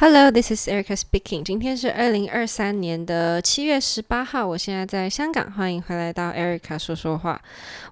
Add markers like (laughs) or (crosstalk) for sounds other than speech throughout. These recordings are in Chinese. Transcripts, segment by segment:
Hello, this is Erica speaking. 今天是二零二三年的七月十八号，我现在在香港，欢迎回来到 Erica 说说话。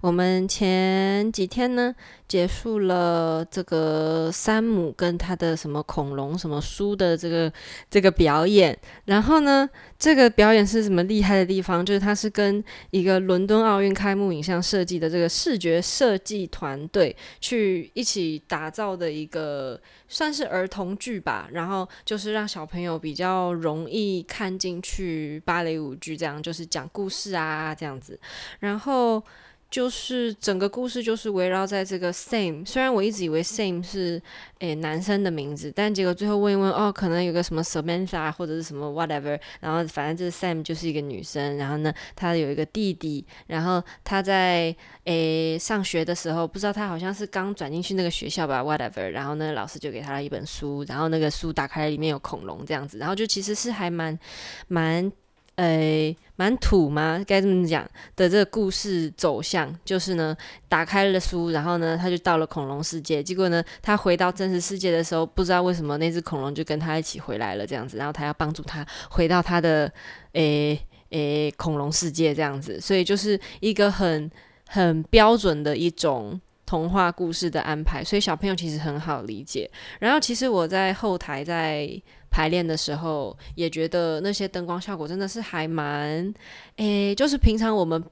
我们前几天呢，结束了这个山姆跟他的什么恐龙什么书的这个这个表演，然后呢，这个表演是什么厉害的地方？就是它是跟一个伦敦奥运开幕影像设计的这个视觉设计团队去一起打造的一个算是儿童剧吧，然后。就是让小朋友比较容易看进去芭蕾舞剧，这样就是讲故事啊，这样子，然后。就是整个故事就是围绕在这个 Sam，虽然我一直以为 Sam 是诶男生的名字，但结果最后问一问，哦，可能有个什么 Samantha 或者是什么 whatever，然后反正这个 Sam 就是一个女生，然后呢，她有一个弟弟，然后她在诶上学的时候，不知道她好像是刚转进去那个学校吧，whatever，然后呢，老师就给她了一本书，然后那个书打开里面有恐龙这样子，然后就其实是还蛮蛮。诶，蛮土吗？该这么讲的这个故事走向，就是呢，打开了书，然后呢，他就到了恐龙世界。结果呢，他回到真实世界的时候，不知道为什么那只恐龙就跟他一起回来了，这样子。然后他要帮助他回到他的诶诶恐龙世界，这样子。所以就是一个很很标准的一种童话故事的安排，所以小朋友其实很好理解。然后其实我在后台在。排练的时候也觉得那些灯光效果真的是还蛮，诶、就是平常我们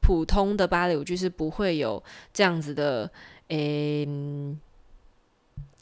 普通的芭蕾舞剧是不会有这样子的，诶、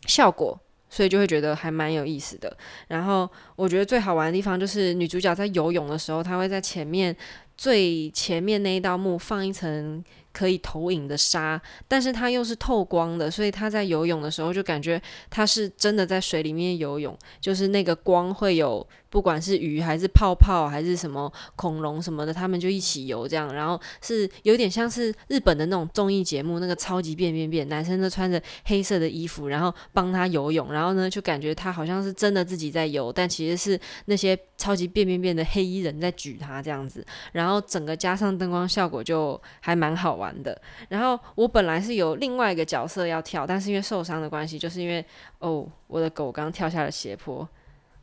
效果，所以就会觉得还蛮有意思的。然后我觉得最好玩的地方就是女主角在游泳的时候，她会在前面最前面那一道幕放一层。可以投影的纱，但是它又是透光的，所以他在游泳的时候就感觉他是真的在水里面游泳，就是那个光会有。不管是鱼还是泡泡还是什么恐龙什么的，他们就一起游这样，然后是有点像是日本的那种综艺节目，那个超级变变变，男生都穿着黑色的衣服，然后帮他游泳，然后呢就感觉他好像是真的自己在游，但其实是那些超级变变变的黑衣人在举他这样子，然后整个加上灯光效果就还蛮好玩玩的。然后我本来是有另外一个角色要跳，但是因为受伤的关系，就是因为哦我的狗刚跳下了斜坡。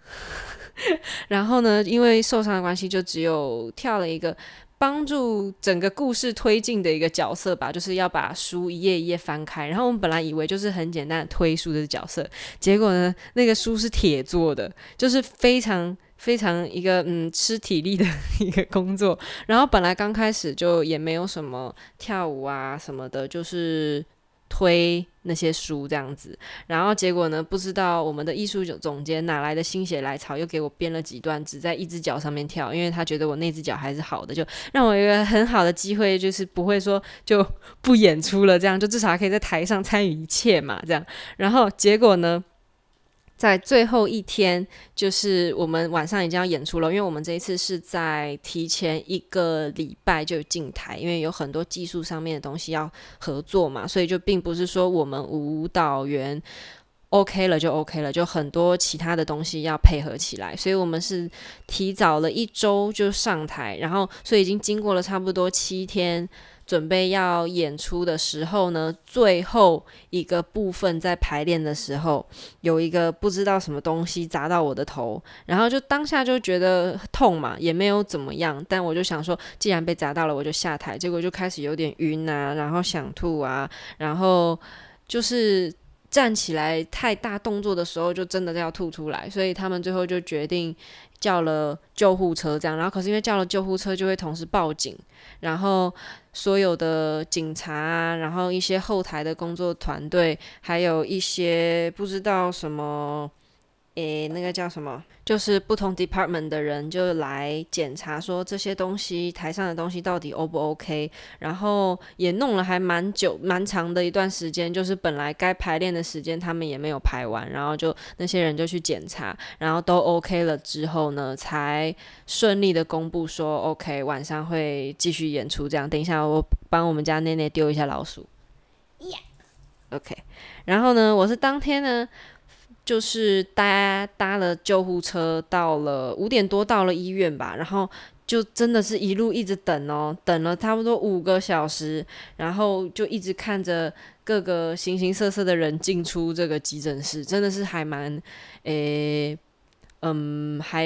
(laughs) 然后呢，因为受伤的关系，就只有跳了一个帮助整个故事推进的一个角色吧，就是要把书一页一页翻开。然后我们本来以为就是很简单的推书的角色，结果呢，那个书是铁做的，就是非常非常一个嗯吃体力的 (laughs) 一个工作。然后本来刚开始就也没有什么跳舞啊什么的，就是。推那些书这样子，然后结果呢？不知道我们的艺术总监哪来的心血来潮，又给我编了几段，只在一只脚上面跳，因为他觉得我那只脚还是好的，就让我一个很好的机会，就是不会说就不演出了，这样就至少还可以在台上参与一切嘛，这样。然后结果呢？在最后一天，就是我们晚上已经要演出了，因为我们这一次是在提前一个礼拜就进台，因为有很多技术上面的东西要合作嘛，所以就并不是说我们舞蹈员 OK 了就 OK 了，就很多其他的东西要配合起来，所以我们是提早了一周就上台，然后所以已经经过了差不多七天。准备要演出的时候呢，最后一个部分在排练的时候，有一个不知道什么东西砸到我的头，然后就当下就觉得痛嘛，也没有怎么样，但我就想说，既然被砸到了，我就下台，结果就开始有点晕啊，然后想吐啊，然后就是站起来太大动作的时候，就真的要吐出来，所以他们最后就决定。叫了救护车，这样，然后可是因为叫了救护车，就会同时报警，然后所有的警察啊，然后一些后台的工作团队，还有一些不知道什么。诶，那个叫什么？就是不同 department 的人就来检查，说这些东西台上的东西到底 O 不 OK，然后也弄了还蛮久、蛮长的一段时间。就是本来该排练的时间，他们也没有排完，然后就那些人就去检查，然后都 OK 了之后呢，才顺利的公布说 OK，晚上会继续演出。这样，等一下我帮我们家内内丢一下老鼠。Yeah，OK。然后呢，我是当天呢。就是搭搭了救护车，到了五点多到了医院吧，然后就真的是一路一直等哦，等了差不多五个小时，然后就一直看着各个形形色色的人进出这个急诊室，真的是还蛮诶嗯，还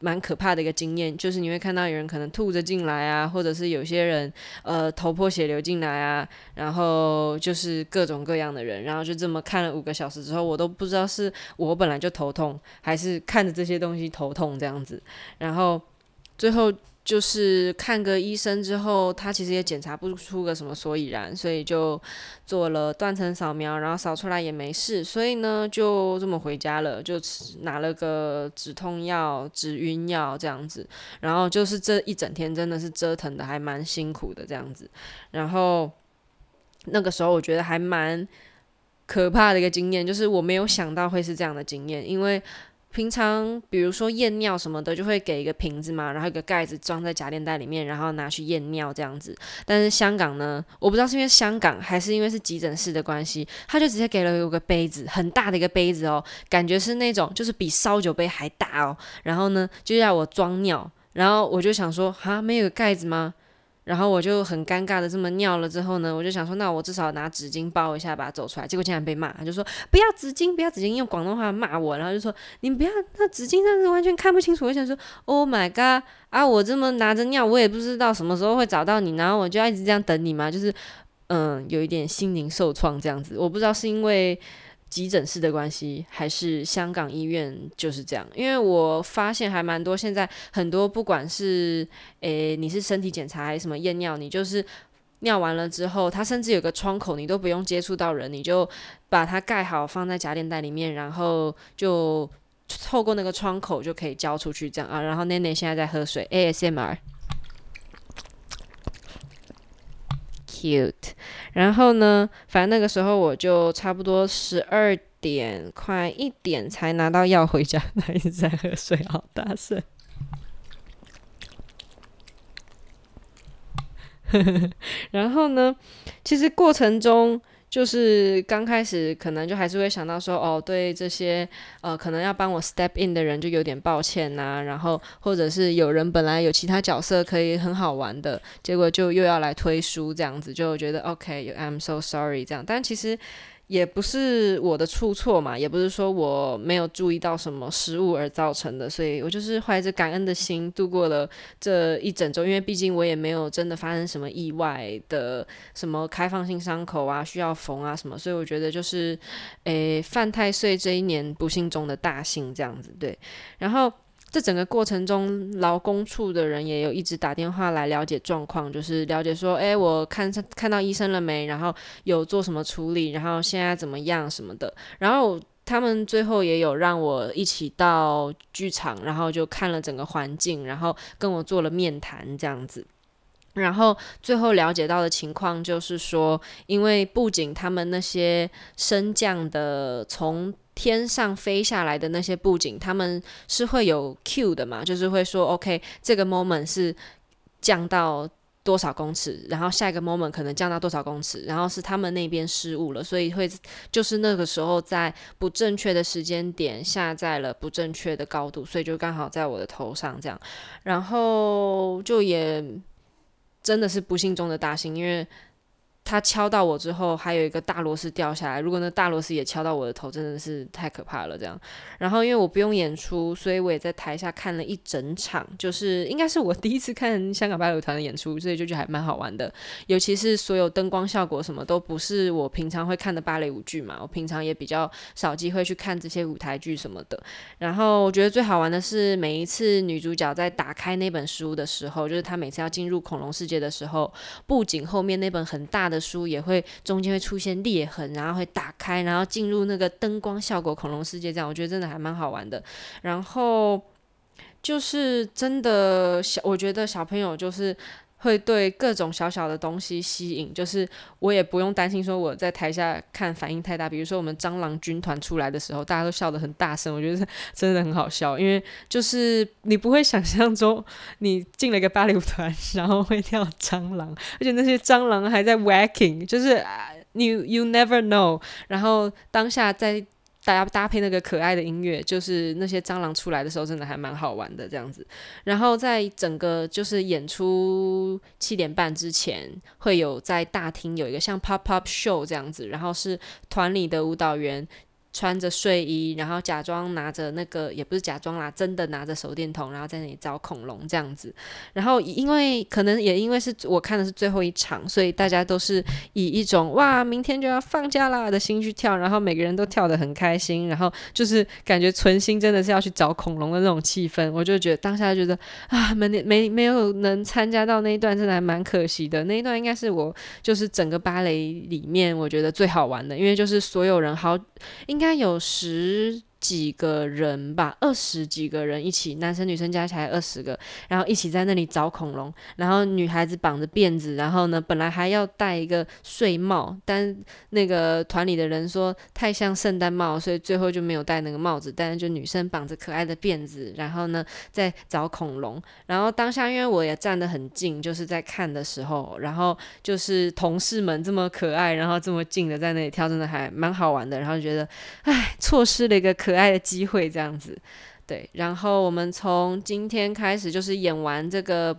蛮可怕的一个经验，就是你会看到有人可能吐着进来啊，或者是有些人呃头破血流进来啊，然后就是各种各样的人，然后就这么看了五个小时之后，我都不知道是我本来就头痛，还是看着这些东西头痛这样子，然后最后。就是看个医生之后，他其实也检查不出个什么所以然，所以就做了断层扫描，然后扫出来也没事，所以呢就这么回家了，就拿了个止痛药、止晕药这样子，然后就是这一整天真的是折腾的还蛮辛苦的这样子，然后那个时候我觉得还蛮可怕的一个经验，就是我没有想到会是这样的经验，因为。平常比如说验尿什么的，就会给一个瓶子嘛，然后一个盖子装在夹链袋里面，然后拿去验尿这样子。但是香港呢，我不知道是因为香港还是因为是急诊室的关系，他就直接给了我个杯子，很大的一个杯子哦，感觉是那种就是比烧酒杯还大哦。然后呢，就要我装尿，然后我就想说，哈，没有盖子吗？然后我就很尴尬的这么尿了之后呢，我就想说，那我至少拿纸巾包一下，把它走出来。结果竟然被骂，他就说不要纸巾，不要纸巾，用广东话骂我。然后就说你不要，那纸巾上是完全看不清楚。我想说，Oh my god！啊，我这么拿着尿，我也不知道什么时候会找到你，然后我就要一直这样等你嘛，就是嗯，有一点心灵受创这样子。我不知道是因为。急诊室的关系，还是香港医院就是这样？因为我发现还蛮多，现在很多不管是诶、你是身体检查还是什么验尿，你就是尿完了之后，它甚至有个窗口，你都不用接触到人，你就把它盖好，放在夹链袋里面，然后就透过那个窗口就可以交出去，这样啊。然后内内现在在喝水，ASMR。cute，然后呢，反正那个时候我就差不多十二点快一点才拿到药回家，他一直在喝水，好大声。(laughs) 然后呢，其实过程中。就是刚开始可能就还是会想到说，哦，对这些呃可能要帮我 step in 的人就有点抱歉呐、然后或者是有人本来有其他角色可以很好玩的，结果就又要来推书这样子，就觉得 OK，I'm so sorry 这样，但其实。也不是我的出错嘛，也不是说我没有注意到什么失误而造成的，所以我就是怀着感恩的心度过了这一整周，因为毕竟我也没有真的发生什么意外的，什么开放性伤口啊需要缝啊什么，所以我觉得就是，诶，犯太岁这一年不幸中的大幸这样子，对，然后。这整个过程中，劳工处的人也有一直打电话来了解状况，就是了解说，诶，我看看到医生了没？然后有做什么处理？然后现在怎么样什么的？然后他们最后也有让我一起到剧场，然后就看了整个环境，然后跟我做了面谈这样子。然后最后了解到的情况就是说，因为布景他们那些升降的从天上飞下来的那些布景，他们是会有 Q 的嘛，就是会说 OK，这个 moment 是降到多少公尺，然后下一个 moment 可能降到多少公尺，然后是他们那边失误了，所以会就是那个时候在不正确的时间点下在了不正确的高度，所以就刚好在我的头上这样，然后就也真的是不幸中的大幸，因为。他敲到我之后，还有一个大螺丝掉下来。如果那大螺丝也敲到我的头，真的是太可怕了。这样，然后因为我不用演出，所以我也在台下看了一整场，就是应该是我 (laughs) 第一次看香港芭蕾舞团的演出，所以就觉得还蛮好玩的。尤其是所有灯光效果什么都不是我平常会看的芭蕾舞剧嘛，我平常也比较少机会去看这些舞台剧什么的。然后我觉得最好玩的是每一次女主角在打开那本书的时候，就是她每次要进入恐龙世界的时候，布景后面那本很大的书也会中间会出现裂痕，然后会打开，然后进入那个灯光效果恐龙世界，这样我觉得真的还蛮好玩的。然后就是真的小，我觉得小朋友就是。会对各种小小的东西吸引，就是我也不用担心说我在台下看反应太大。比如说我们蟑螂军团出来的时候，大家都笑得很大声，我觉得真的很好笑。因为就是你不会想象中你进了一个芭蕾舞团，然后会跳蟑螂，而且那些蟑螂还在 wacking，就是你 you never know。然后当下在。大家搭配那个可爱的音乐，就是那些蟑螂出来的时候，真的还蛮好玩的这样子。然后在整个就是演出七点半之前，会有在大厅有一个像 pop up show 这样子，然后是团里的舞蹈员穿着睡衣，然后假装拿着那个，也不是假装啦，真的拿着手电筒，然后在那里找恐龙这样子。然后因为可能也因为是我看的是最后一场，所以大家都是以一种哇，明天就要放假啦的心去跳，然后每个人都跳得很开心，然后就是感觉存心真的是要去找恐龙的那种气氛。我就觉得当下觉得啊，没没没有能参加到那一段，真的还蛮可惜的。那一段应该是我就是整个芭蕾里面我觉得最好玩的，因为就是所有人好应应该有十几个人吧，二十几个人一起，男生女生加起来二十个，然后一起在那里找恐龙。然后女孩子绑着辫子，然后呢，本来还要戴一个睡帽，但那个团里的人说太像圣诞帽，所以最后就没有戴那个帽子。但是就女生绑着可爱的辫子，然后呢，在找恐龙。然后当下因为我也站得很近，就是在看的时候，然后就是同事们这么可爱，然后这么近的在那里跳，真的还蛮好玩的。然后就觉得，唉，错失了一个可。可爱的机会这样子，对。然后我们从今天开始，就是演完这个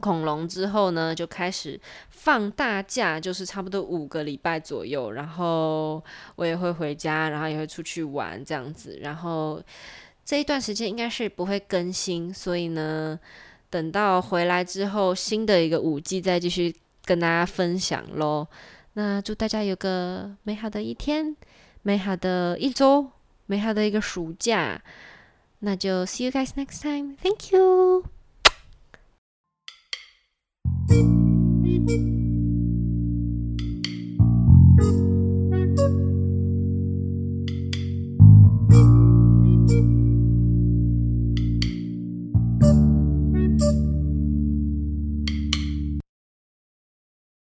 恐龙之后呢，就开始放大假，就是差不多五个礼拜左右。然后我也会回家，然后也会出去玩这样子。然后这一段时间应该是不会更新，所以呢，等到回来之后，新的一个五季再继续跟大家分享喽。那祝大家有个美好的一天，美好的一周。美好的一个暑假，那就 see you guys next time. Thank you.